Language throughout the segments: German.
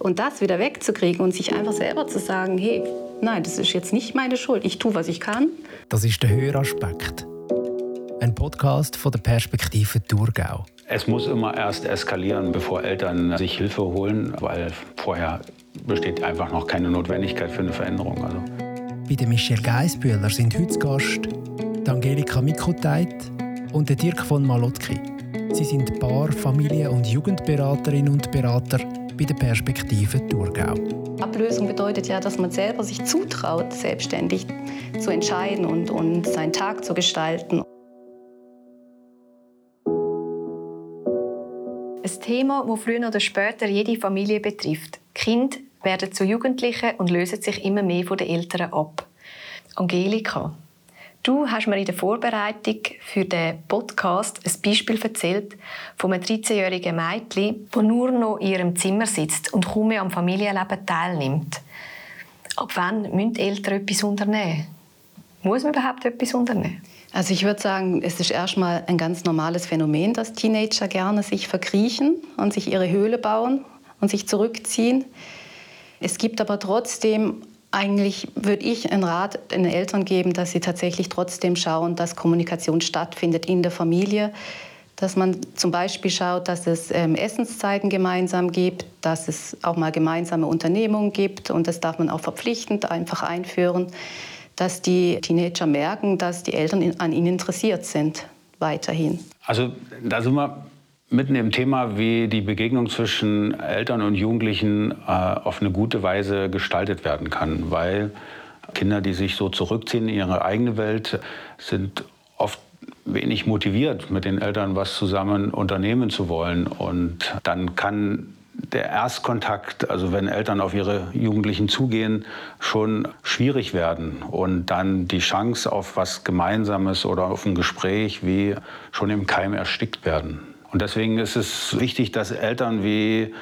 Und das wieder wegzukriegen und sich einfach selber zu sagen, hey, nein, das ist jetzt nicht meine Schuld, ich tue, was ich kann. Das ist der Höraspekt. Ein Podcast von der Perspektive Thurgau. Es muss immer erst eskalieren, bevor Eltern sich Hilfe holen, weil vorher besteht einfach noch keine Notwendigkeit für eine Veränderung. Also. Bei der Michelle Geisbühler sind heute Gast Angelika Mikoteit und der Dirk von Malotki. Sie sind Paar-, Familie- und Jugendberaterinnen und Berater bei der Perspektive Thurgau. Ablösung bedeutet ja, dass man selber sich zutraut, selbstständig zu entscheiden und, und seinen Tag zu gestalten. Ein Thema, das früher oder später jede Familie betrifft. Kinder werden zu Jugendlichen und lösen sich immer mehr von den Eltern ab. Angelika, Du hast mir in der Vorbereitung für den Podcast ein Beispiel erzählt von einem 13-jährigen Mädchen, das nur noch in ihrem Zimmer sitzt und kaum mehr am Familienleben teilnimmt. Ab wann müssen Eltern etwas unternehmen? Muss man überhaupt etwas unternehmen? Also ich würde sagen, es ist erstmal ein ganz normales Phänomen, dass Teenager gerne sich verkriechen und sich ihre Höhle bauen und sich zurückziehen. Es gibt aber trotzdem eigentlich würde ich einen Rat den Eltern geben, dass sie tatsächlich trotzdem schauen, dass Kommunikation stattfindet in der Familie. Dass man zum Beispiel schaut, dass es ähm, Essenszeiten gemeinsam gibt, dass es auch mal gemeinsame Unternehmungen gibt und das darf man auch verpflichtend einfach einführen, dass die Teenager merken, dass die Eltern an ihnen interessiert sind weiterhin. Also da sind wir mitten im Thema, wie die Begegnung zwischen Eltern und Jugendlichen äh, auf eine gute Weise gestaltet werden kann. Weil Kinder, die sich so zurückziehen in ihre eigene Welt, sind oft wenig motiviert, mit den Eltern was zusammen unternehmen zu wollen. Und dann kann der Erstkontakt, also wenn Eltern auf ihre Jugendlichen zugehen, schon schwierig werden und dann die Chance auf was Gemeinsames oder auf ein Gespräch wie schon im Keim erstickt werden. Und deswegen ist es wichtig, dass Eltern wie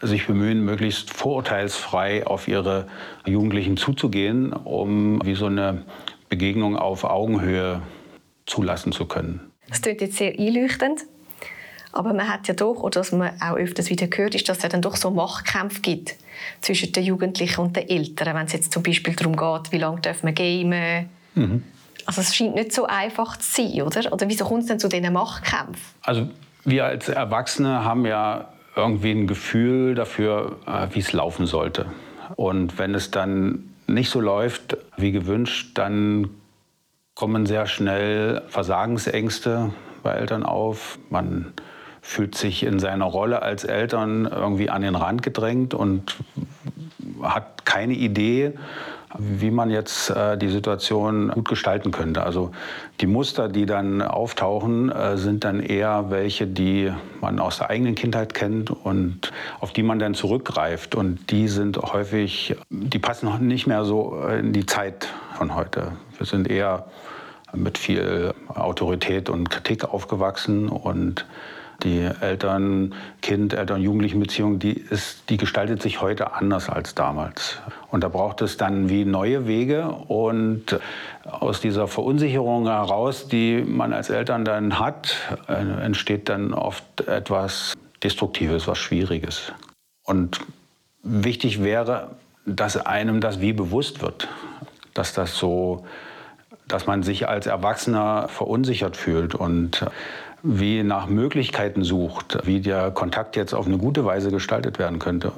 sich bemühen, möglichst vorurteilsfrei auf ihre Jugendlichen zuzugehen, um wie so eine Begegnung auf Augenhöhe zulassen zu können. Das klingt jetzt sehr einleuchtend. Aber man hat ja doch, oder was man auch öfters wieder gehört, ist, dass es dann doch so Machtkämpfe gibt zwischen den Jugendlichen und den Eltern, wenn es jetzt zum Beispiel darum geht, wie lange darf man gamen. Mhm. Also es scheint nicht so einfach zu sein, oder? Oder wieso kommt es denn zu diesen Machtkämpfen? Also wir als Erwachsene haben ja irgendwie ein Gefühl dafür, äh, wie es laufen sollte. Und wenn es dann nicht so läuft wie gewünscht, dann kommen sehr schnell Versagensängste bei Eltern auf. Man fühlt sich in seiner Rolle als Eltern irgendwie an den Rand gedrängt und hat keine Idee, wie man jetzt äh, die Situation gut gestalten könnte. Also die Muster, die dann auftauchen, äh, sind dann eher welche, die man aus der eigenen Kindheit kennt und auf die man dann zurückgreift. Und die sind häufig, die passen nicht mehr so in die Zeit von heute. Wir sind eher mit viel Autorität und Kritik aufgewachsen und die Eltern-Kind, Eltern-Jugendlichen-Beziehung, die, die gestaltet sich heute anders als damals. Und da braucht es dann wie neue Wege. Und aus dieser Verunsicherung heraus, die man als Eltern dann hat, äh, entsteht dann oft etwas Destruktives, was Schwieriges. Und wichtig wäre, dass einem das wie bewusst wird, dass das so, dass man sich als Erwachsener verunsichert fühlt und wie nach Möglichkeiten sucht, wie der Kontakt jetzt auf eine gute Weise gestaltet werden könnte.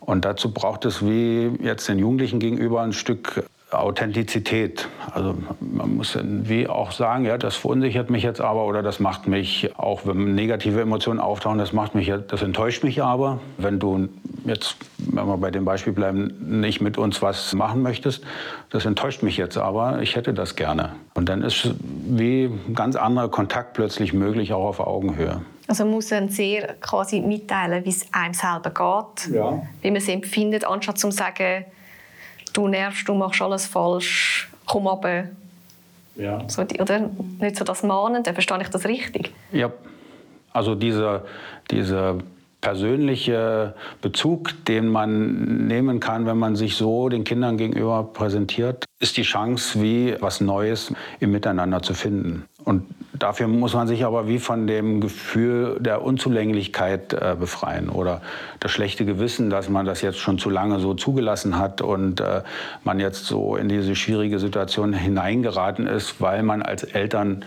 Und dazu braucht es wie jetzt den Jugendlichen gegenüber ein Stück Authentizität. Also man muss wie auch sagen, ja, das verunsichert mich jetzt aber oder das macht mich, auch wenn negative Emotionen auftauchen, das macht mich, das enttäuscht mich aber. Wenn du jetzt, wenn wir bei dem Beispiel bleiben, nicht mit uns was machen möchtest, das enttäuscht mich jetzt aber, ich hätte das gerne. Und dann ist wie ein ganz anderer Kontakt plötzlich möglich, auch auf Augenhöhe. Also man muss dann sehr quasi mitteilen, wie es einem selber geht, ja. wie man es empfindet, anstatt zu sagen, du nervst, du machst alles falsch, komm runter. Ja. So, oder? Nicht so das Mahnen, dann verstehe ich das richtig. Ja, also dieser, dieser persönliche Bezug, den man nehmen kann, wenn man sich so den Kindern gegenüber präsentiert, ist die Chance, wie was Neues im Miteinander zu finden. Und dafür muss man sich aber wie von dem Gefühl der Unzulänglichkeit äh, befreien oder das schlechte Gewissen, dass man das jetzt schon zu lange so zugelassen hat und äh, man jetzt so in diese schwierige Situation hineingeraten ist, weil man als Eltern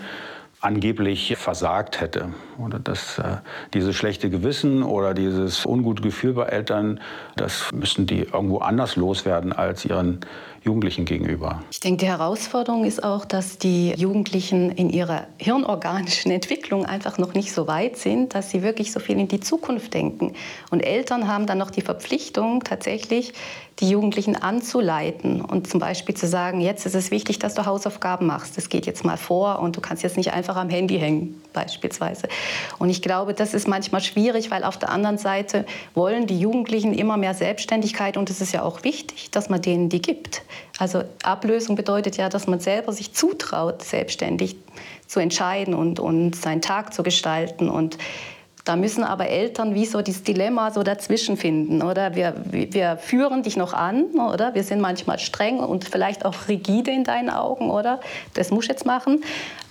angeblich versagt hätte. Oder dass äh, dieses schlechte Gewissen oder dieses ungute Gefühl bei Eltern, das müssen die irgendwo anders loswerden als ihren Jugendlichen gegenüber. Ich denke, die Herausforderung ist auch, dass die Jugendlichen in ihrer hirnorganischen Entwicklung einfach noch nicht so weit sind, dass sie wirklich so viel in die Zukunft denken. Und Eltern haben dann noch die Verpflichtung, tatsächlich die Jugendlichen anzuleiten und zum Beispiel zu sagen, jetzt ist es wichtig, dass du Hausaufgaben machst. Das geht jetzt mal vor und du kannst jetzt nicht einfach am Handy hängen, beispielsweise. Und ich glaube, das ist manchmal schwierig, weil auf der anderen Seite wollen die Jugendlichen immer mehr Selbstständigkeit und es ist ja auch wichtig, dass man denen die gibt. Also Ablösung bedeutet ja, dass man selber sich zutraut, selbstständig zu entscheiden und, und seinen Tag zu gestalten. Und da müssen aber Eltern wie so dieses Dilemma so dazwischen finden, oder? Wir, wir führen dich noch an, oder? Wir sind manchmal streng und vielleicht auch rigide in deinen Augen, oder? Das musst du jetzt machen.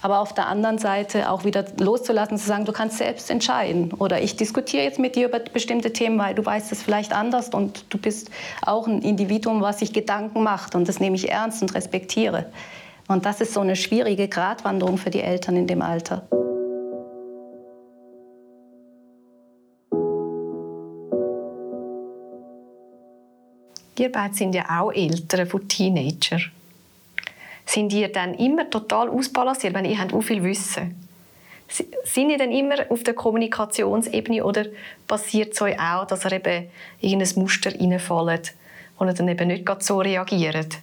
Aber auf der anderen Seite auch wieder loszulassen, zu sagen, du kannst selbst entscheiden. Oder ich diskutiere jetzt mit dir über bestimmte Themen, weil du weißt es vielleicht anders und du bist auch ein Individuum, was sich Gedanken macht und das nehme ich ernst und respektiere. Und das ist so eine schwierige Gratwanderung für die Eltern in dem Alter. Ihr beide sind ja auch Eltern von Teenager. Sind ihr dann immer total ausbalanciert, wenn ihr habt viel Wissen? Sind ihr dann immer auf der Kommunikationsebene oder passiert es euch auch, dass ihr eben in ein Muster reinfällt, wo ihr dann eben nicht so reagiert?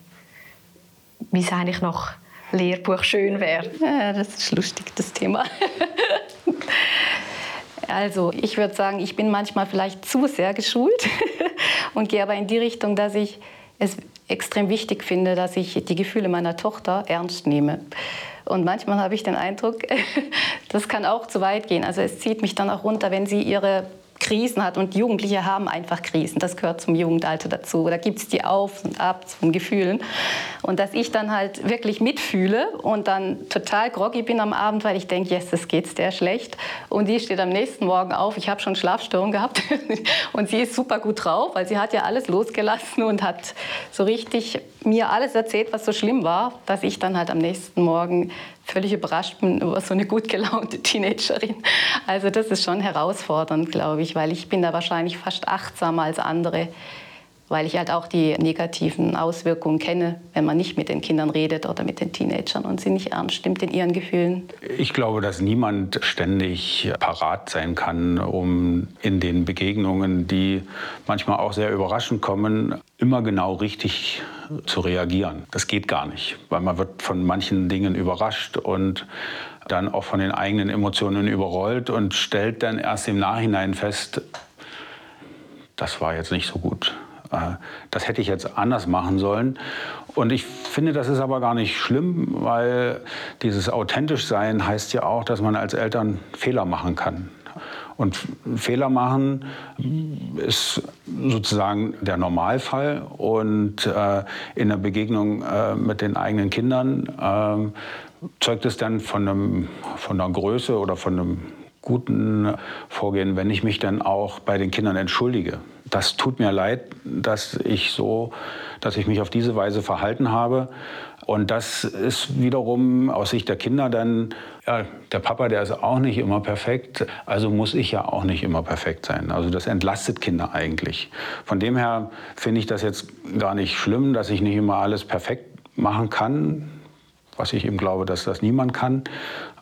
Wie es eigentlich nach Lehrbuch schön wäre. Ja, das ist lustig, das Thema. Also ich würde sagen, ich bin manchmal vielleicht zu sehr geschult und gehe aber in die Richtung, dass ich es extrem wichtig finde, dass ich die Gefühle meiner Tochter ernst nehme. Und manchmal habe ich den Eindruck, das kann auch zu weit gehen. Also es zieht mich dann auch runter, wenn sie ihre Krisen hat und Jugendliche haben einfach Krisen. Das gehört zum Jugendalter dazu. Da gibt es die Auf und Abs von Gefühlen. Und dass ich dann halt wirklich mitfühle und dann total groggy bin am Abend, weil ich denke, yes, es geht der schlecht. Und die steht am nächsten Morgen auf. Ich habe schon Schlafstörungen gehabt und sie ist super gut drauf, weil sie hat ja alles losgelassen und hat so richtig mir alles erzählt, was so schlimm war, dass ich dann halt am nächsten Morgen völlig überrascht bin über so eine gut gelaunte Teenagerin. Also das ist schon herausfordernd, glaube ich, weil ich bin da wahrscheinlich fast achtsamer als andere, weil ich halt auch die negativen Auswirkungen kenne, wenn man nicht mit den Kindern redet oder mit den Teenagern und sie nicht ernst stimmt in ihren Gefühlen. Ich glaube, dass niemand ständig parat sein kann, um in den Begegnungen, die manchmal auch sehr überraschend kommen, immer genau richtig zu reagieren. Das geht gar nicht, weil man wird von manchen Dingen überrascht und dann auch von den eigenen Emotionen überrollt und stellt dann erst im Nachhinein fest, das war jetzt nicht so gut. Äh, das hätte ich jetzt anders machen sollen. Und ich finde, das ist aber gar nicht schlimm, weil dieses authentisch sein heißt ja auch, dass man als Eltern Fehler machen kann. Und Fehler machen ist sozusagen der Normalfall. Und äh, in der Begegnung äh, mit den eigenen Kindern äh, zeugt es dann von, einem, von einer Größe oder von einem guten Vorgehen, wenn ich mich dann auch bei den Kindern entschuldige. Das tut mir leid, dass ich so, dass ich mich auf diese Weise verhalten habe. Und das ist wiederum aus Sicht der Kinder dann, ja, der Papa, der ist auch nicht immer perfekt, also muss ich ja auch nicht immer perfekt sein. Also das entlastet Kinder eigentlich. Von dem her finde ich das jetzt gar nicht schlimm, dass ich nicht immer alles perfekt machen kann, was ich eben glaube, dass das niemand kann.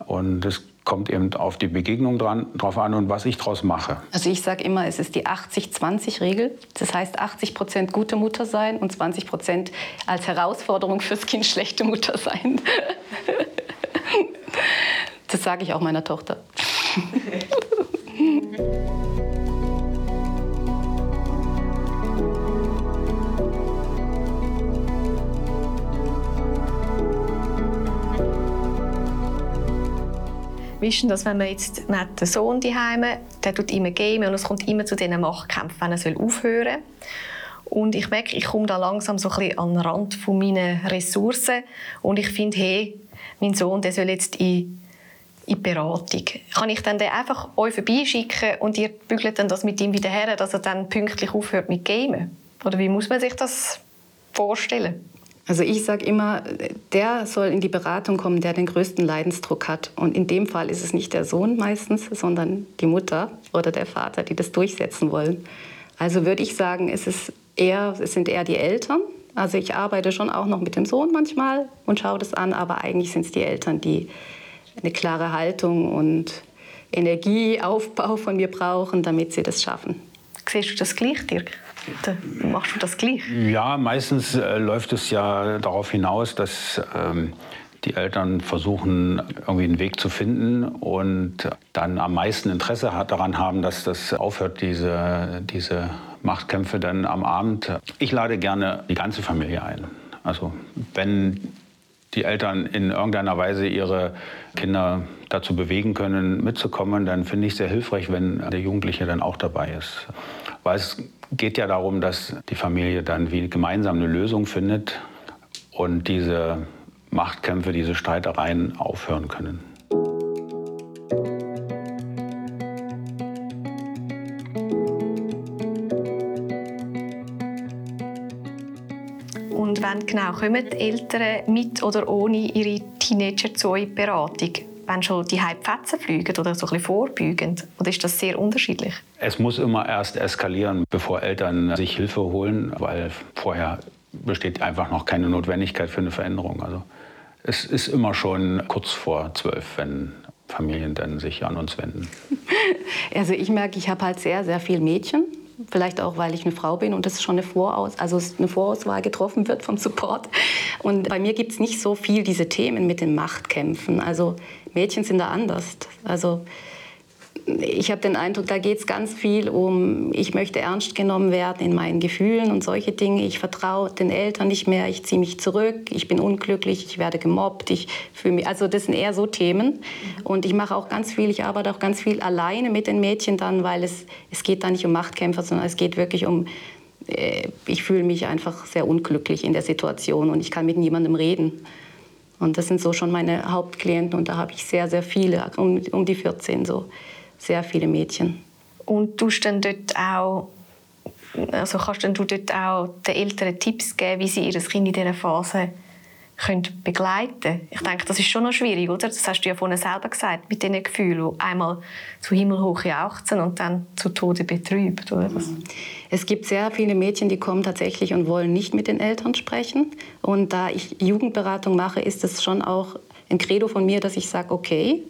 Und es kommt eben auf die Begegnung dran, drauf an und was ich daraus mache. Also ich sage immer, es ist die 80-20-Regel. Das heißt 80 Prozent gute Mutter sein und 20 Prozent als Herausforderung fürs Kind schlechte Mutter sein. Das sage ich auch meiner Tochter. Wie ist wenn man jetzt den Sohn daheim der tut immer gamen und es kommt immer zu diesen Machtkämpfen, wenn er aufhören soll. Und ich merke, ich komme da langsam so ein bisschen an den Rand von meinen Ressourcen und ich finde, hey, mein Sohn, der soll jetzt in in Beratung? Kann ich dann den einfach euch vorbeischicken und ihr bügelt dann das mit ihm wieder her, dass er dann pünktlich aufhört mit Gamen? Oder wie muss man sich das vorstellen? Also ich sage immer, der soll in die Beratung kommen, der den größten Leidensdruck hat. Und in dem Fall ist es nicht der Sohn meistens, sondern die Mutter oder der Vater, die das durchsetzen wollen. Also würde ich sagen, es, ist eher, es sind eher die Eltern. Also ich arbeite schon auch noch mit dem Sohn manchmal und schaue das an, aber eigentlich sind es die Eltern, die eine klare Haltung und Energieaufbau von mir brauchen, damit sie das schaffen. Siehst du das gleich, Dirk? Machst du das gleich? Ja, meistens äh, läuft es ja darauf hinaus, dass ähm, die Eltern versuchen, irgendwie einen Weg zu finden und dann am meisten Interesse daran haben, dass das aufhört, diese, diese Machtkämpfe dann am Abend. Ich lade gerne die ganze Familie ein. Also wenn die Eltern in irgendeiner Weise ihre Kinder dazu bewegen können, mitzukommen, dann finde ich es sehr hilfreich, wenn der Jugendliche dann auch dabei ist. Weil es geht ja darum, dass die Familie dann wie gemeinsam eine Lösung findet und diese Machtkämpfe, diese Streitereien aufhören können. Und wann genau kommen die Eltern mit oder ohne ihre Teenager zu euch Beratung? Wenn schon die Fetzen fliegen oder so ein bisschen vorbeugend? Oder ist das sehr unterschiedlich? Es muss immer erst eskalieren, bevor Eltern sich Hilfe holen, weil vorher besteht einfach noch keine Notwendigkeit für eine Veränderung. Also es ist immer schon kurz vor zwölf, wenn Familien dann sich an uns wenden. Also ich merke, ich habe halt sehr, sehr viele Mädchen. Vielleicht auch, weil ich eine Frau bin und das schon eine, Voraus also eine Vorauswahl getroffen wird vom Support. Und bei mir gibt es nicht so viel diese Themen mit den Machtkämpfen. Also Mädchen sind da anders. Also ich habe den Eindruck, da geht es ganz viel um, ich möchte ernst genommen werden in meinen Gefühlen und solche Dinge. Ich vertraue den Eltern nicht mehr, ich ziehe mich zurück, ich bin unglücklich, ich werde gemobbt, ich fühle mich, also das sind eher so Themen. Und ich mache auch ganz viel, ich arbeite auch ganz viel alleine mit den Mädchen dann, weil es, es geht da nicht um Machtkämpfer, sondern es geht wirklich um, äh, ich fühle mich einfach sehr unglücklich in der Situation und ich kann mit niemandem reden. Und das sind so schon meine Hauptklienten und da habe ich sehr, sehr viele, um, um die 14 so sehr viele Mädchen. Und tust dann dort auch, also kannst du dort auch den Eltern Tipps geben, wie sie ihr Kind in dieser Phase können begleiten Ich denke, das ist schon noch schwierig, oder? Das hast du ja vorhin selber gesagt, mit diesen Gefühlen, die einmal zu himmelhoch jauchzen und dann zu Tode betrübt, oder? Es gibt sehr viele Mädchen, die kommen tatsächlich und wollen nicht mit den Eltern sprechen. Und da ich Jugendberatung mache, ist es schon auch ein Credo von mir, dass ich sage, okay,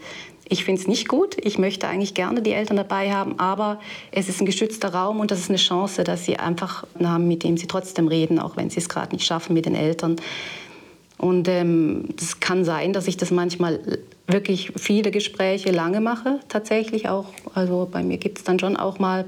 ich finde es nicht gut. Ich möchte eigentlich gerne die Eltern dabei haben, aber es ist ein geschützter Raum und das ist eine Chance, dass sie einfach haben, mit dem sie trotzdem reden, auch wenn sie es gerade nicht schaffen mit den Eltern. Und es ähm, kann sein, dass ich das manchmal wirklich viele Gespräche lange mache, tatsächlich auch. Also bei mir gibt es dann schon auch mal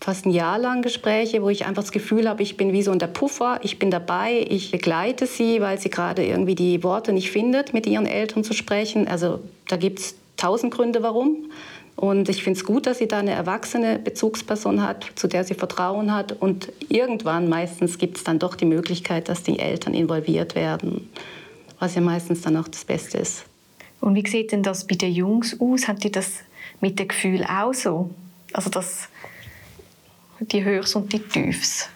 fast ein Jahr lang Gespräche, wo ich einfach das Gefühl habe, ich bin wie so ein der Puffer, ich bin dabei, ich begleite sie, weil sie gerade irgendwie die Worte nicht findet, mit ihren Eltern zu sprechen. Also da gibt es tausend Gründe, warum. Und ich finde es gut, dass sie da eine erwachsene Bezugsperson hat, zu der sie Vertrauen hat. Und irgendwann meistens gibt es dann doch die Möglichkeit, dass die Eltern involviert werden, was ja meistens dann auch das Beste ist. Und wie sieht denn das bei den Jungs aus? Haben die das mit dem Gefühl auch so? Also das, die Höchst und die Tiefs?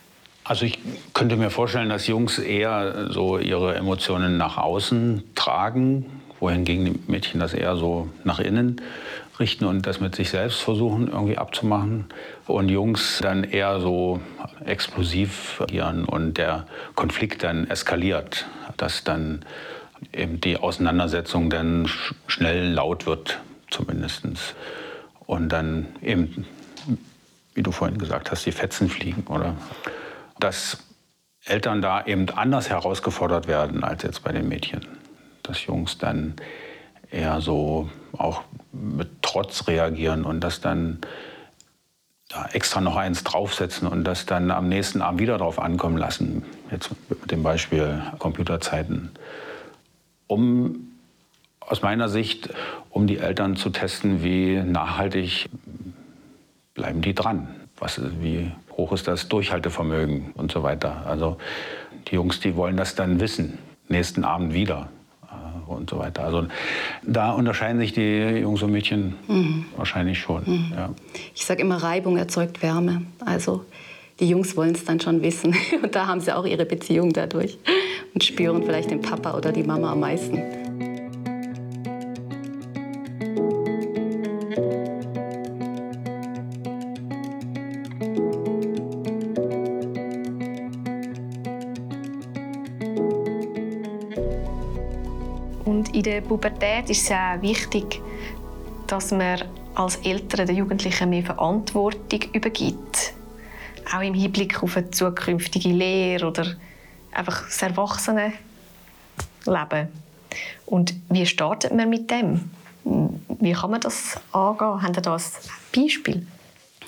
Also ich könnte mir vorstellen, dass Jungs eher so ihre Emotionen nach außen tragen wohingegen die Mädchen das eher so nach innen richten und das mit sich selbst versuchen irgendwie abzumachen. Und Jungs dann eher so explosiv agieren und der Konflikt dann eskaliert, dass dann eben die Auseinandersetzung dann schnell laut wird, zumindest. Und dann eben, wie du vorhin gesagt hast, die Fetzen fliegen, oder? Dass Eltern da eben anders herausgefordert werden als jetzt bei den Mädchen dass Jungs dann eher so auch mit Trotz reagieren und das dann da extra noch eins draufsetzen und das dann am nächsten Abend wieder drauf ankommen lassen. Jetzt mit dem Beispiel Computerzeiten. Um aus meiner Sicht, um die Eltern zu testen, wie nachhaltig bleiben die dran. Was, wie hoch ist das Durchhaltevermögen und so weiter. Also die Jungs, die wollen das dann wissen, nächsten Abend wieder und so weiter. Also da unterscheiden sich die Jungs und Mädchen mhm. wahrscheinlich schon. Mhm. Ja. Ich sage immer, Reibung erzeugt Wärme. Also die Jungs wollen es dann schon wissen. Und da haben sie auch ihre Beziehung dadurch und spüren vielleicht den Papa oder die Mama am meisten. Pubertät ist es auch wichtig, dass man als Eltern den Jugendlichen mehr Verantwortung übergibt. Auch im Hinblick auf eine zukünftige Lehre oder einfach das Erwachsene Leben. Und wie startet man mit dem? Wie kann man das angehen? Haben Sie da ein Beispiel?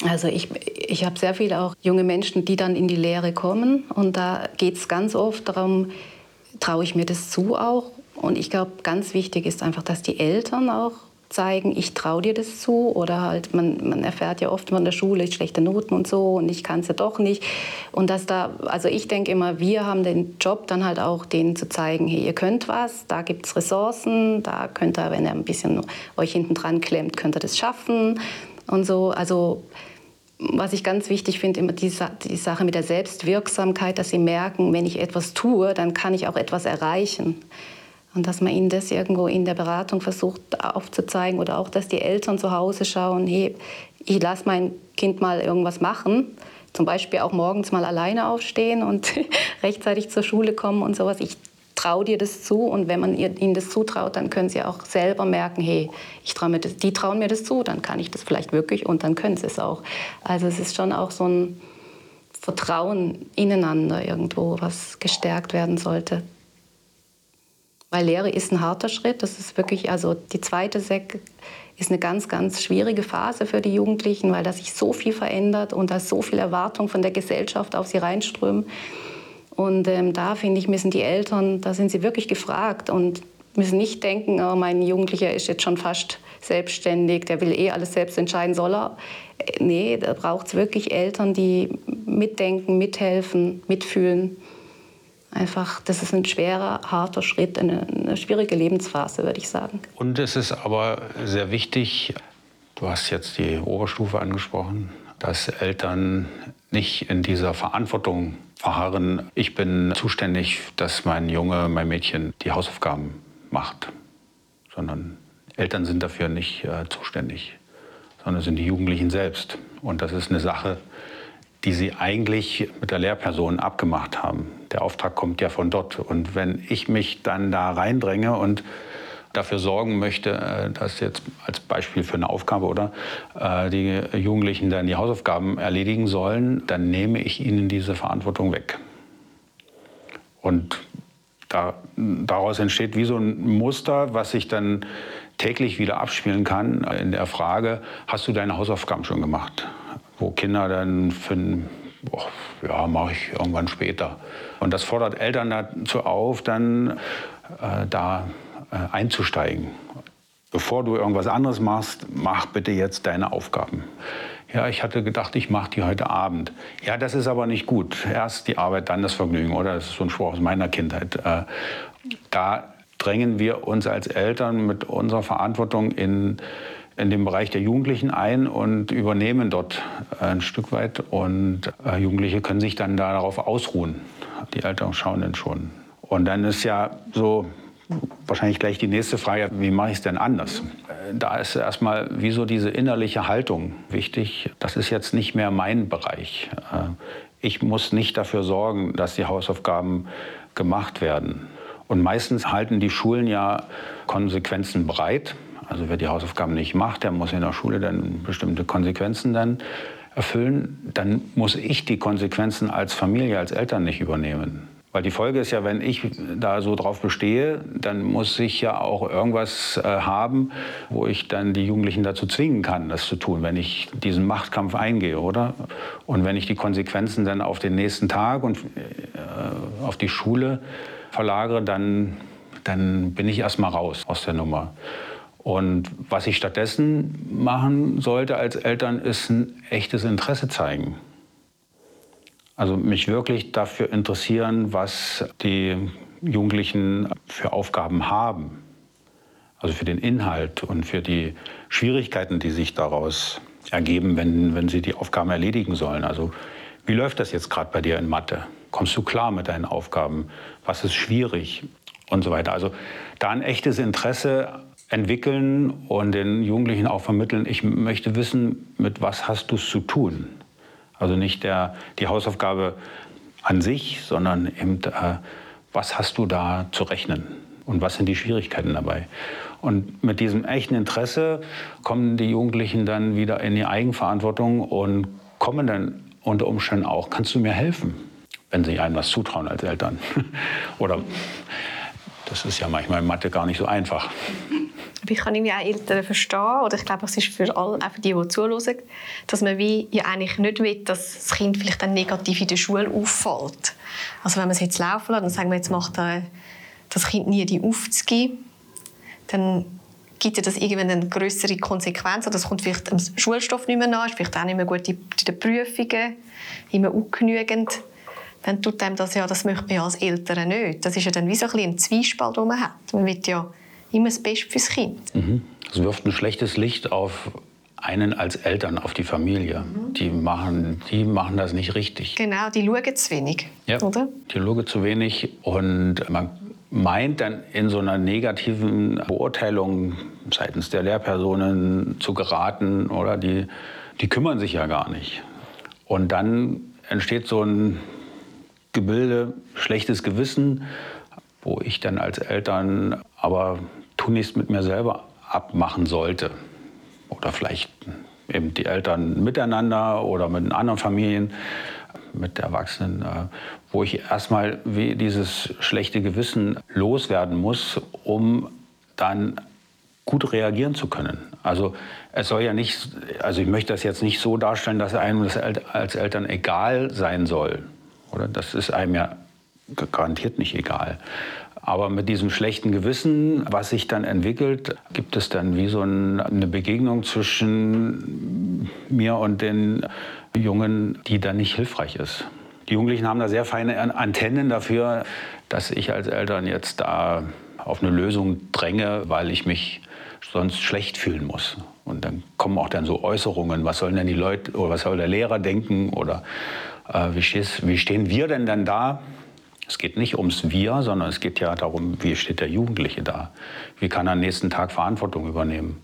Also ich, ich habe sehr viele auch junge Menschen, die dann in die Lehre kommen. Und da geht es ganz oft darum, traue ich mir das zu auch? Und ich glaube, ganz wichtig ist einfach, dass die Eltern auch zeigen, ich traue dir das zu. Oder halt, man, man erfährt ja oft von der Schule schlechte Noten und so und ich kann es ja doch nicht. Und dass da, also ich denke immer, wir haben den Job dann halt auch denen zu zeigen, hey, ihr könnt was, da gibt es Ressourcen, da könnt ihr, wenn ihr ein bisschen euch hinten dran klemmt, könnt ihr das schaffen und so. Also was ich ganz wichtig finde, immer die, die, Sache mit der Selbstwirksamkeit, dass sie merken, wenn ich etwas tue, dann kann ich auch etwas erreichen. Und dass man ihnen das irgendwo in der Beratung versucht aufzuzeigen oder auch, dass die Eltern zu Hause schauen, hey, ich lasse mein Kind mal irgendwas machen. Zum Beispiel auch morgens mal alleine aufstehen und rechtzeitig zur Schule kommen und sowas. Ich traue dir das zu und wenn man ihnen das zutraut, dann können sie auch selber merken, hey, ich trau mir das, die trauen mir das zu, dann kann ich das vielleicht wirklich und dann können sie es auch. Also es ist schon auch so ein Vertrauen ineinander irgendwo, was gestärkt werden sollte. Weil Lehre ist ein harter Schritt. Das ist wirklich, also die zweite Sek ist eine ganz, ganz schwierige Phase für die Jugendlichen, weil da sich so viel verändert und da so viel Erwartung von der Gesellschaft auf sie reinströmen. Und ähm, da finde ich, müssen die Eltern, da sind sie wirklich gefragt und müssen nicht denken, oh, mein Jugendlicher ist jetzt schon fast selbstständig, der will eh alles selbst entscheiden, soll er. Äh, nee, da braucht es wirklich Eltern, die mitdenken, mithelfen, mitfühlen einfach, das ist ein schwerer, harter Schritt, eine, eine schwierige Lebensphase, würde ich sagen. Und es ist aber sehr wichtig, du hast jetzt die Oberstufe angesprochen, dass Eltern nicht in dieser Verantwortung verharren, ich bin zuständig, dass mein Junge, mein Mädchen die Hausaufgaben macht, sondern Eltern sind dafür nicht äh, zuständig, sondern sind die Jugendlichen selbst. Und das ist eine Sache, die sie eigentlich mit der Lehrperson abgemacht haben. Der Auftrag kommt ja von dort. Und wenn ich mich dann da reindränge und dafür sorgen möchte, äh, dass jetzt als Beispiel für eine Aufgabe oder äh, die Jugendlichen dann die Hausaufgaben erledigen sollen, dann nehme ich ihnen diese Verantwortung weg. Und da, daraus entsteht wie so ein Muster, was sich dann täglich wieder abspielen kann in der Frage, hast du deine Hausaufgaben schon gemacht? Wo Kinder dann finden, boah, ja, mache ich irgendwann später. Und das fordert Eltern dazu auf, dann äh, da äh, einzusteigen. Bevor du irgendwas anderes machst, mach bitte jetzt deine Aufgaben. Ja, ich hatte gedacht, ich mache die heute Abend. Ja, das ist aber nicht gut. Erst die Arbeit, dann das Vergnügen, oder? Das ist so ein Spruch aus meiner Kindheit. Äh, da drängen wir uns als Eltern mit unserer Verantwortung in in den Bereich der Jugendlichen ein und übernehmen dort ein Stück weit. Und äh, Jugendliche können sich dann darauf ausruhen. Die Eltern schauen dann schon. Und dann ist ja so wahrscheinlich gleich die nächste Frage, wie mache ich es denn anders? Äh, da ist erstmal wieso diese innerliche Haltung wichtig. Das ist jetzt nicht mehr mein Bereich. Äh, ich muss nicht dafür sorgen, dass die Hausaufgaben gemacht werden. Und meistens halten die Schulen ja Konsequenzen bereit. Also wer die Hausaufgaben nicht macht, der muss in der Schule dann bestimmte Konsequenzen dann erfüllen. Dann muss ich die Konsequenzen als Familie, als Eltern nicht übernehmen. Weil die Folge ist ja, wenn ich da so drauf bestehe, dann muss ich ja auch irgendwas äh, haben, wo ich dann die Jugendlichen dazu zwingen kann, das zu tun, wenn ich diesen Machtkampf eingehe, oder? Und wenn ich die Konsequenzen dann auf den nächsten Tag und äh, auf die Schule verlagere, dann, dann bin ich erstmal raus aus der Nummer. Und was ich stattdessen machen sollte als Eltern, ist ein echtes Interesse zeigen. Also mich wirklich dafür interessieren, was die Jugendlichen für Aufgaben haben. Also für den Inhalt und für die Schwierigkeiten, die sich daraus ergeben, wenn, wenn sie die Aufgaben erledigen sollen. Also wie läuft das jetzt gerade bei dir in Mathe? Kommst du klar mit deinen Aufgaben? Was ist schwierig? Und so weiter. Also da ein echtes Interesse entwickeln und den Jugendlichen auch vermitteln, ich möchte wissen, mit was hast du es zu tun? Also nicht der, die Hausaufgabe an sich, sondern eben, äh, was hast du da zu rechnen und was sind die Schwierigkeiten dabei? Und mit diesem echten Interesse kommen die Jugendlichen dann wieder in die Eigenverantwortung und kommen dann unter Umständen auch, kannst du mir helfen, wenn sie einem was zutrauen als Eltern? Oder das ist ja manchmal in Mathe gar nicht so einfach. Ich kann irgendwie auch Eltern verstehen, oder ich glaube, es ist für alle, auch für die, die zuhören, dass man wie ja eigentlich nicht will, dass das Kind vielleicht dann negativ in der Schule auffällt. Also wenn man es jetzt laufen lässt, dann sagen wir, jetzt macht das Kind nie die aufzugeben, dann gibt ja das irgendwann eine größere Konsequenz. Oder es kommt vielleicht dem Schulstoff nicht mehr nach, ist vielleicht auch nicht mehr gut in den Prüfungen, immer ungenügend. Dann tut einem das ja, das möchte man ja als Eltern nicht. Das ist ja dann wie so ein, ein Zwiespalt, den man hat. Man will ja immer das Beste fürs Kind. Mhm. Es wirft ein schlechtes Licht auf einen als Eltern, auf die Familie. Mhm. Die, machen, die machen das nicht richtig. Genau, die schauen zu wenig, ja, oder? Die schauen zu wenig und man meint dann in so einer negativen Beurteilung seitens der Lehrpersonen zu geraten oder die, die kümmern sich ja gar nicht. Und dann entsteht so ein Gebilde, schlechtes Gewissen, wo ich dann als Eltern aber tunlichst mit mir selber abmachen sollte. Oder vielleicht eben die Eltern miteinander oder mit anderen Familien, mit Erwachsenen, äh, wo ich erstmal dieses schlechte Gewissen loswerden muss, um dann gut reagieren zu können. Also es soll ja nicht, also ich möchte das jetzt nicht so darstellen, dass einem das als Eltern egal sein soll. Oder das ist einem ja garantiert nicht egal. Aber mit diesem schlechten Gewissen, was sich dann entwickelt, gibt es dann wie so eine Begegnung zwischen mir und den Jungen, die dann nicht hilfreich ist. Die Jugendlichen haben da sehr feine Antennen dafür, dass ich als Eltern jetzt da auf eine Lösung dränge, weil ich mich sonst schlecht fühlen muss. Und dann kommen auch dann so Äußerungen, was sollen denn die Leute oder was soll der Lehrer denken oder äh, wie, wie stehen wir denn dann da? Es geht nicht ums Wir, sondern es geht ja darum, wie steht der Jugendliche da? Wie kann er am nächsten Tag Verantwortung übernehmen?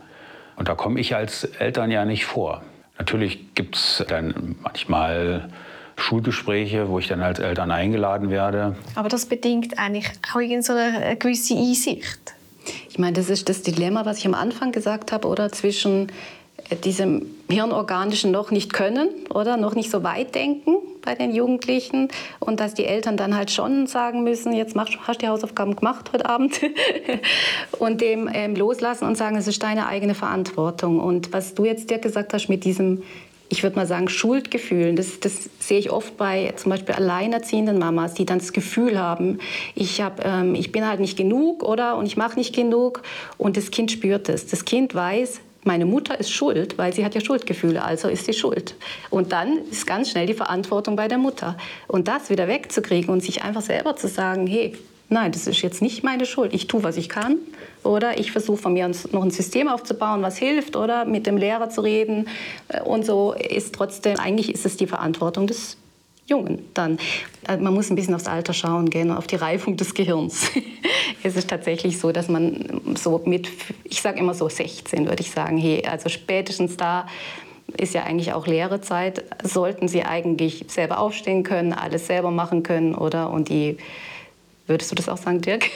Und da komme ich als Eltern ja nicht vor. Natürlich gibt es dann manchmal Schulgespräche, wo ich dann als Eltern eingeladen werde. Aber das bedingt eigentlich auch eine gewisse Einsicht. Ich meine, das ist das Dilemma, was ich am Anfang gesagt habe, oder zwischen diesem hirnorganischen noch nicht können oder noch nicht so weit denken bei den Jugendlichen und dass die Eltern dann halt schon sagen müssen, jetzt mach, hast du die Hausaufgaben gemacht heute Abend und dem ähm, loslassen und sagen, es ist deine eigene Verantwortung. Und was du jetzt dir gesagt hast mit diesem ich würde mal sagen, Schuldgefühlen. Das, das, sehe ich oft bei zum Beispiel alleinerziehenden Mamas, die dann das Gefühl haben, ich, hab, ähm, ich bin halt nicht genug oder und ich mache nicht genug und das Kind spürt es. Das Kind weiß, meine Mutter ist schuld, weil sie hat ja Schuldgefühle, also ist sie schuld. Und dann ist ganz schnell die Verantwortung bei der Mutter. Und das wieder wegzukriegen und sich einfach selber zu sagen, hey, nein, das ist jetzt nicht meine Schuld. Ich tue, was ich kann. Oder ich versuche von mir noch ein System aufzubauen, was hilft. Oder mit dem Lehrer zu reden. Und so ist trotzdem, eigentlich ist es die Verantwortung des Jungen dann. Also man muss ein bisschen aufs Alter schauen, gehen, auf die Reifung des Gehirns. es ist tatsächlich so, dass man so mit, ich sage immer so 16, würde ich sagen, hey, also spätestens da ist ja eigentlich auch Lehrezeit, sollten sie eigentlich selber aufstehen können, alles selber machen können, oder? Und die Würdest du das auch sagen, Dirk?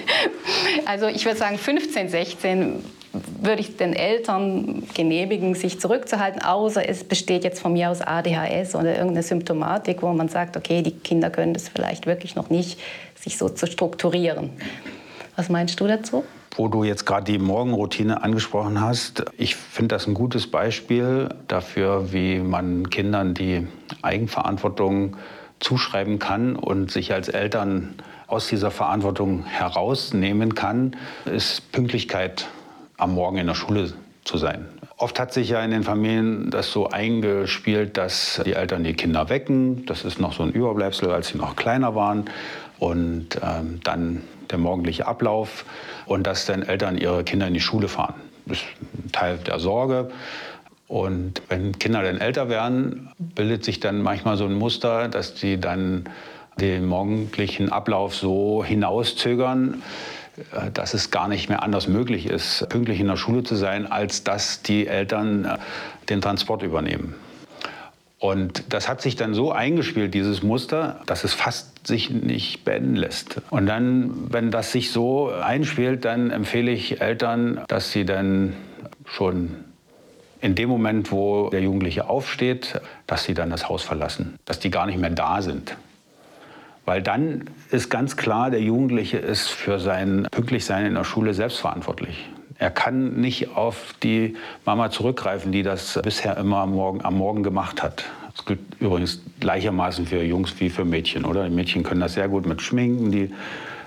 also ich würde sagen, 15, 16 würde ich den Eltern genehmigen, sich zurückzuhalten, außer es besteht jetzt von mir aus ADHS oder irgendeine Symptomatik, wo man sagt, okay, die Kinder können das vielleicht wirklich noch nicht, sich so zu strukturieren. Was meinst du dazu? Wo du jetzt gerade die Morgenroutine angesprochen hast, ich finde das ein gutes Beispiel dafür, wie man Kindern die Eigenverantwortung zuschreiben kann und sich als Eltern aus dieser Verantwortung herausnehmen kann, ist Pünktlichkeit am Morgen in der Schule zu sein. Oft hat sich ja in den Familien das so eingespielt, dass die Eltern die Kinder wecken. Das ist noch so ein Überbleibsel, als sie noch kleiner waren. Und ähm, dann der morgendliche Ablauf und dass dann Eltern ihre Kinder in die Schule fahren. Das ist ein Teil der Sorge. Und wenn Kinder dann älter werden, bildet sich dann manchmal so ein Muster, dass die dann den morgendlichen Ablauf so hinauszögern, dass es gar nicht mehr anders möglich ist, pünktlich in der Schule zu sein, als dass die Eltern äh, den Transport übernehmen. Und das hat sich dann so eingespielt, dieses Muster, dass es fast sich nicht beenden lässt. Und dann, wenn das sich so einspielt, dann empfehle ich Eltern, dass sie dann schon in dem Moment, wo der Jugendliche aufsteht, dass sie dann das Haus verlassen, dass die gar nicht mehr da sind. Weil dann ist ganz klar, der Jugendliche ist für sein Pünktlichsein in der Schule selbstverantwortlich. Er kann nicht auf die Mama zurückgreifen, die das bisher immer am Morgen, am Morgen gemacht hat. Das gilt übrigens gleichermaßen für Jungs wie für Mädchen, oder? Die Mädchen können das sehr gut mit Schminken, die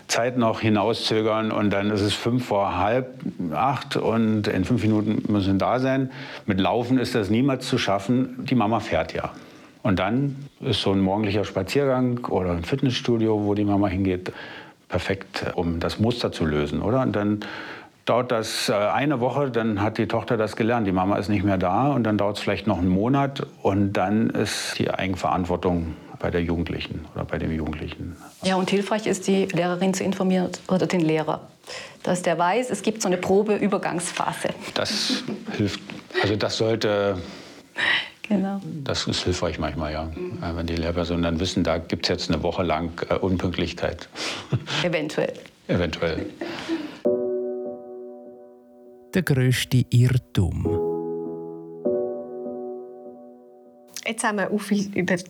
Zeit noch hinauszögern und dann ist es fünf vor halb acht und in fünf Minuten müssen da sein. Mit Laufen ist das niemals zu schaffen. Die Mama fährt ja. Und dann ist so ein morgendlicher Spaziergang oder ein Fitnessstudio, wo die Mama hingeht, perfekt, um das Muster zu lösen, oder? Und dann dauert das äh, eine Woche, dann hat die Tochter das gelernt. Die Mama ist nicht mehr da und dann dauert es vielleicht noch einen Monat und dann ist die Eigenverantwortung bei der Jugendlichen oder bei dem Jugendlichen. Ja, und hilfreich ist, die Lehrerin zu informieren oder den Lehrer, dass der weiß, es gibt so eine Probeübergangsphase. Das hilft, also das sollte Genau. Das ist hilfreich manchmal, ja. Mhm. Wenn die Lehrpersonen dann wissen, da gibt es jetzt eine Woche lang äh, Unpünktlichkeit. Eventuell. Eventuell. Der grösste Irrtum. Jetzt haben wir auch viel über die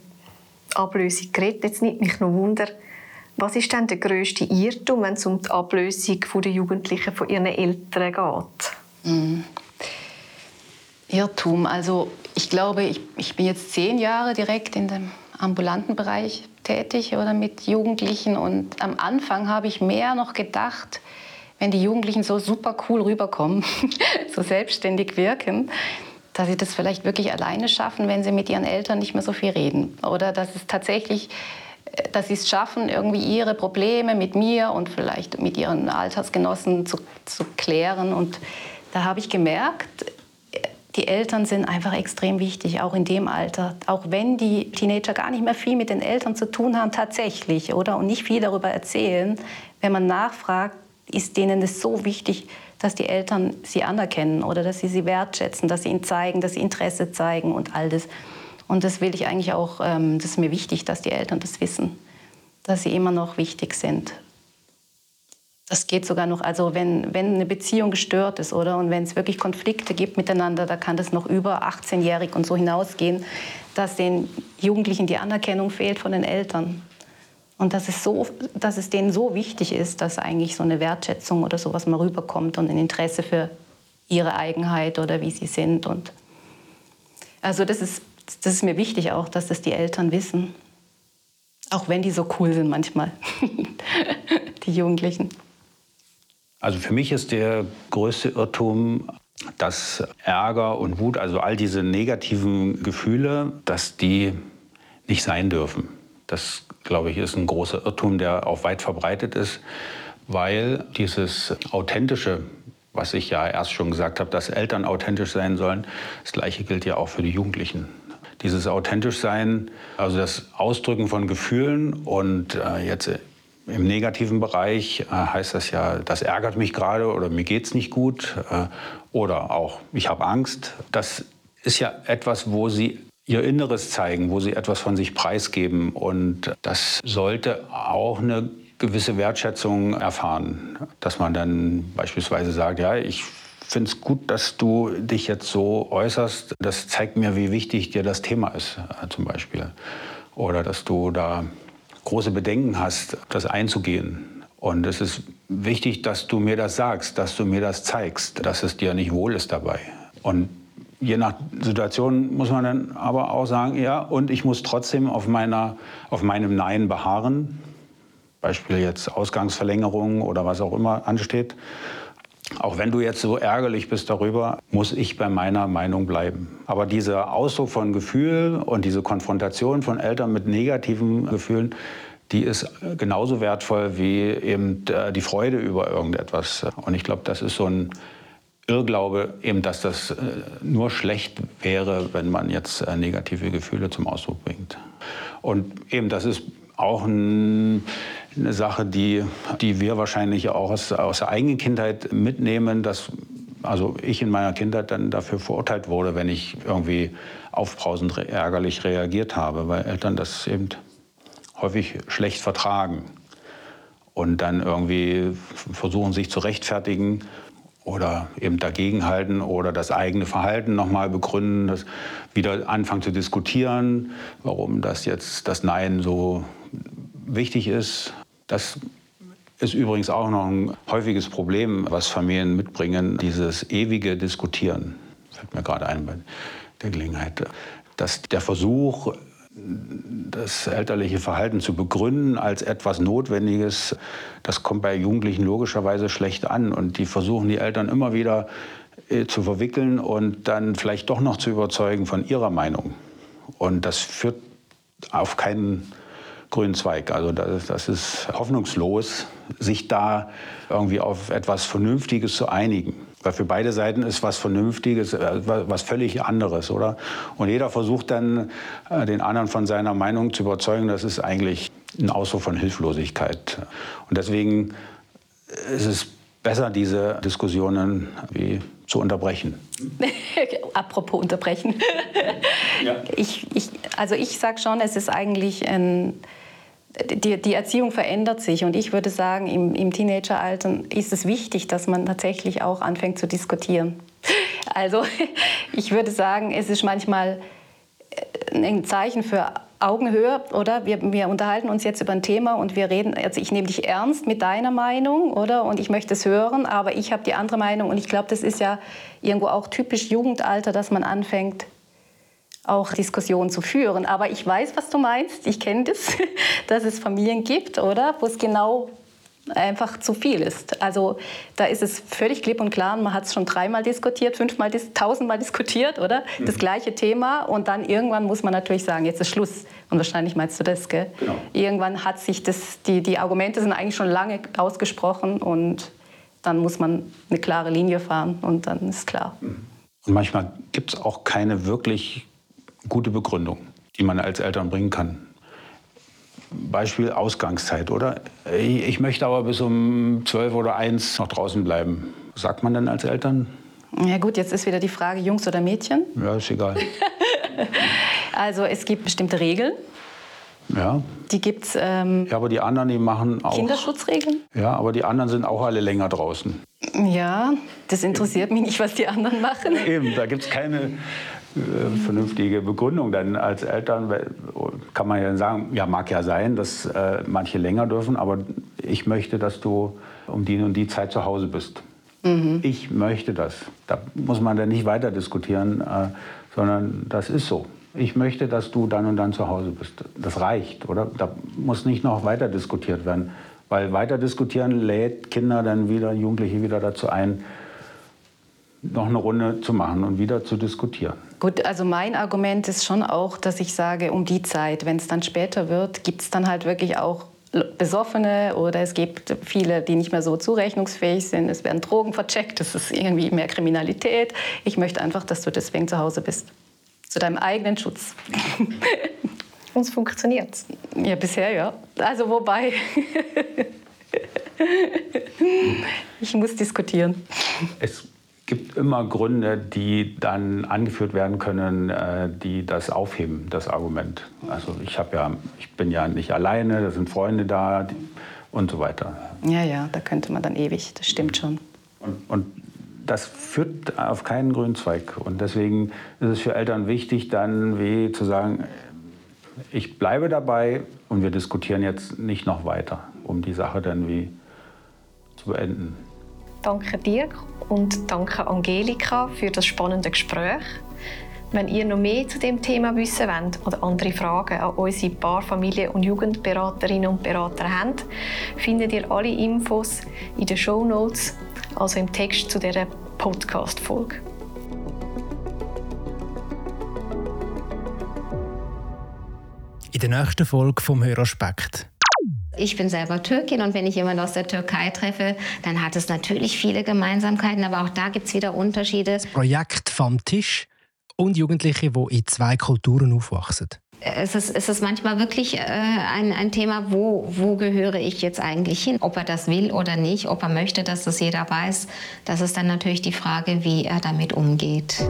Ablösung geredet. Jetzt nimmt mich noch Wunder, was ist denn der grösste Irrtum, wenn es um die Ablösung der Jugendlichen von ihren Eltern geht? Mhm. Irrtum. Also ich glaube, ich, ich bin jetzt zehn Jahre direkt in dem ambulanten Bereich tätig oder mit Jugendlichen. Und am Anfang habe ich mehr noch gedacht, wenn die Jugendlichen so super cool rüberkommen, so selbstständig wirken, dass sie das vielleicht wirklich alleine schaffen, wenn sie mit ihren Eltern nicht mehr so viel reden. Oder dass es tatsächlich, äh, dass sie es schaffen, irgendwie ihre Probleme mit mir und vielleicht mit ihren Altersgenossen zu, zu klären. Und da habe ich gemerkt, die Eltern sind einfach extrem wichtig, auch in dem Alter. Auch wenn die Teenager gar nicht mehr viel mit den Eltern zu tun haben, tatsächlich, oder? Und nicht viel darüber erzählen. Wenn man nachfragt, ist denen es so wichtig, dass die Eltern sie anerkennen oder dass sie sie wertschätzen, dass sie ihnen zeigen, dass sie Interesse zeigen und all das. Und das will ich eigentlich auch, ähm, das ist mir wichtig, dass die Eltern das wissen, dass sie immer noch wichtig sind. Das geht sogar noch, also wenn, wenn eine Beziehung gestört ist, oder? Und wenn es wirklich Konflikte gibt miteinander, da kann das noch über 18-jährig und so hinausgehen, dass den Jugendlichen die Anerkennung fehlt von den Eltern. Und dass es, so, dass es denen so wichtig ist, dass eigentlich so eine Wertschätzung oder sowas mal rüberkommt und ein Interesse für ihre Eigenheit oder wie sie sind. Und also das ist, das ist mir wichtig auch, dass das die Eltern wissen. Auch wenn die so cool sind manchmal, die Jugendlichen. Also für mich ist der größte Irrtum, dass Ärger und Wut, also all diese negativen Gefühle, dass die nicht sein dürfen. Das, glaube ich, ist ein großer Irrtum, der auch weit verbreitet ist, weil dieses authentische, was ich ja erst schon gesagt habe, dass Eltern authentisch sein sollen, das Gleiche gilt ja auch für die Jugendlichen. Dieses authentisch sein, also das Ausdrücken von Gefühlen und äh, jetzt im negativen Bereich äh, heißt das ja, das ärgert mich gerade oder mir geht es nicht gut äh, oder auch ich habe Angst. Das ist ja etwas, wo sie ihr Inneres zeigen, wo sie etwas von sich preisgeben und das sollte auch eine gewisse Wertschätzung erfahren, dass man dann beispielsweise sagt, ja, ich finde es gut, dass du dich jetzt so äußerst. Das zeigt mir, wie wichtig dir das Thema ist, äh, zum Beispiel. Oder dass du da große Bedenken hast, das einzugehen. Und es ist wichtig, dass du mir das sagst, dass du mir das zeigst, dass es dir nicht wohl ist dabei. Und je nach Situation muss man dann aber auch sagen, ja, und ich muss trotzdem auf, meiner, auf meinem Nein beharren. Beispiel jetzt Ausgangsverlängerung oder was auch immer ansteht. Auch wenn du jetzt so ärgerlich bist darüber, muss ich bei meiner Meinung bleiben. Aber dieser Ausdruck von Gefühl und diese Konfrontation von Eltern mit negativen Gefühlen, die ist genauso wertvoll wie eben äh, die Freude über irgendetwas. Und ich glaube, das ist so ein Irrglaube, eben, dass das äh, nur schlecht wäre, wenn man jetzt äh, negative Gefühle zum Ausdruck bringt. Und eben, das ist auch ein, eine Sache, die, die wir wahrscheinlich auch aus, aus der eigenen Kindheit mitnehmen, dass also ich in meiner Kindheit dann dafür verurteilt wurde, wenn ich irgendwie aufbrausend ärgerlich reagiert habe, weil Eltern das eben häufig schlecht vertragen und dann irgendwie versuchen, sich zu rechtfertigen oder eben dagegenhalten oder das eigene Verhalten nochmal begründen, das wieder anfangen zu diskutieren, warum das jetzt das Nein so wichtig ist. Das ist übrigens auch noch ein häufiges Problem, was Familien mitbringen, dieses ewige Diskutieren. Fällt mir gerade ein bei der Gelegenheit. Dass der Versuch, das elterliche Verhalten zu begründen als etwas Notwendiges, das kommt bei Jugendlichen logischerweise schlecht an. Und die versuchen die Eltern immer wieder äh, zu verwickeln und dann vielleicht doch noch zu überzeugen von ihrer Meinung. Und das führt auf keinen grünen Zweig. Also das, das ist hoffnungslos, sich da irgendwie auf etwas Vernünftiges zu einigen. Weil für beide Seiten ist was Vernünftiges, äh, was völlig anderes, oder? Und jeder versucht dann, äh, den anderen von seiner Meinung zu überzeugen. Das ist eigentlich ein Ausdruck von Hilflosigkeit. Und deswegen ist es besser, diese Diskussionen wie zu unterbrechen. Apropos unterbrechen. ja. ich, ich, also ich sage schon, es ist eigentlich ein die, die, Erziehung verändert sich und ich würde sagen, im, im Teenageralter ist es wichtig, dass man tatsächlich auch anfängt zu diskutieren. Also ich würde sagen, es ist manchmal äh, ein Zeichen für Augenhöhe, oder? Wir, wir, unterhalten uns jetzt über ein Thema und wir reden, also ich nehme dich ernst mit deiner Meinung, oder? Und ich möchte es hören, aber ich habe die andere Meinung und ich glaube, das ist ja irgendwo auch typisch Jugendalter, dass man anfängt, auch Diskussionen zu führen. Aber ich weiß, was du meinst. Ich kenne das, dass es Familien gibt, oder? Wo es genau einfach zu viel ist. Also da ist es völlig klipp und klar, man hat es schon dreimal diskutiert, fünfmal, tausendmal diskutiert, oder? Mhm. Das gleiche Thema und dann irgendwann muss man natürlich sagen, jetzt ist Schluss. Und wahrscheinlich meinst du das, gell? Genau. Irgendwann hat sich das, die, die Argumente sind eigentlich schon lange ausgesprochen und dann muss man eine klare Linie fahren und dann ist klar. Mhm. Und manchmal gibt es auch keine wirklich gute Begründung, die man als Eltern bringen kann. Beispiel Ausgangszeit, oder? Ich möchte aber bis um 12 oder 1 noch draußen bleiben. Was sagt man denn als Eltern? Ja gut, jetzt ist wieder die Frage, Jungs oder Mädchen? Ja, ist egal. also es gibt bestimmte Regeln. Ja. Die gibt's. Ähm, ja, aber die anderen, die machen auch. Kinderschutzregeln? Ja, aber die anderen sind auch alle länger draußen. Ja, das interessiert mich nicht, was die anderen machen. Eben, da gibt es keine äh, vernünftige Begründung. Denn als Eltern kann man ja sagen, ja, mag ja sein, dass äh, manche länger dürfen, aber ich möchte, dass du um die und die Zeit zu Hause bist. Mhm. Ich möchte das. Da muss man dann nicht weiter diskutieren, äh, sondern das ist so. Ich möchte, dass du dann und dann zu Hause bist. Das reicht, oder? Da muss nicht noch weiter diskutiert werden. Weil weiter diskutieren lädt Kinder dann wieder, Jugendliche wieder dazu ein, noch eine Runde zu machen und wieder zu diskutieren. Gut, also mein Argument ist schon auch, dass ich sage, um die Zeit, wenn es dann später wird, gibt es dann halt wirklich auch Besoffene oder es gibt viele, die nicht mehr so zurechnungsfähig sind. Es werden Drogen vercheckt, es ist irgendwie mehr Kriminalität. Ich möchte einfach, dass du deswegen zu Hause bist. Zu deinem eigenen Schutz. Und es funktioniert. Ja, bisher ja. Also wobei. ich muss diskutieren. Es gibt immer Gründe, die dann angeführt werden können, äh, die das aufheben, das Argument. Also ich habe ja, ich bin ja nicht alleine, da sind Freunde da und so weiter. Ja, ja, da könnte man dann ewig, das stimmt schon. Und, und das führt auf keinen grünen Zweig. Und deswegen ist es für Eltern wichtig, dann wie zu sagen, ich bleibe dabei und wir diskutieren jetzt nicht noch weiter, um die Sache dann wie zu beenden. Danke Dirk und danke Angelika für das spannende Gespräch. Wenn ihr noch mehr zu dem Thema wissen wollt oder andere Fragen an unsere Paar-, Familien- und Jugendberaterinnen und Berater habt, findet ihr alle Infos in den Show Notes. also im Text zu dieser Podcast-Folge. In der nächsten Folge vom Höraspekt. Ich bin selber Türkin und wenn ich jemanden aus der Türkei treffe, dann hat es natürlich viele Gemeinsamkeiten, aber auch da gibt es wieder Unterschiede. Das Projekt vom Tisch und Jugendliche, die in zwei Kulturen aufwachsen. Es ist, es ist manchmal wirklich äh, ein, ein Thema, wo, wo gehöre ich jetzt eigentlich hin? Ob er das will oder nicht, ob er möchte, dass das jeder weiß, das ist dann natürlich die Frage, wie er damit umgeht.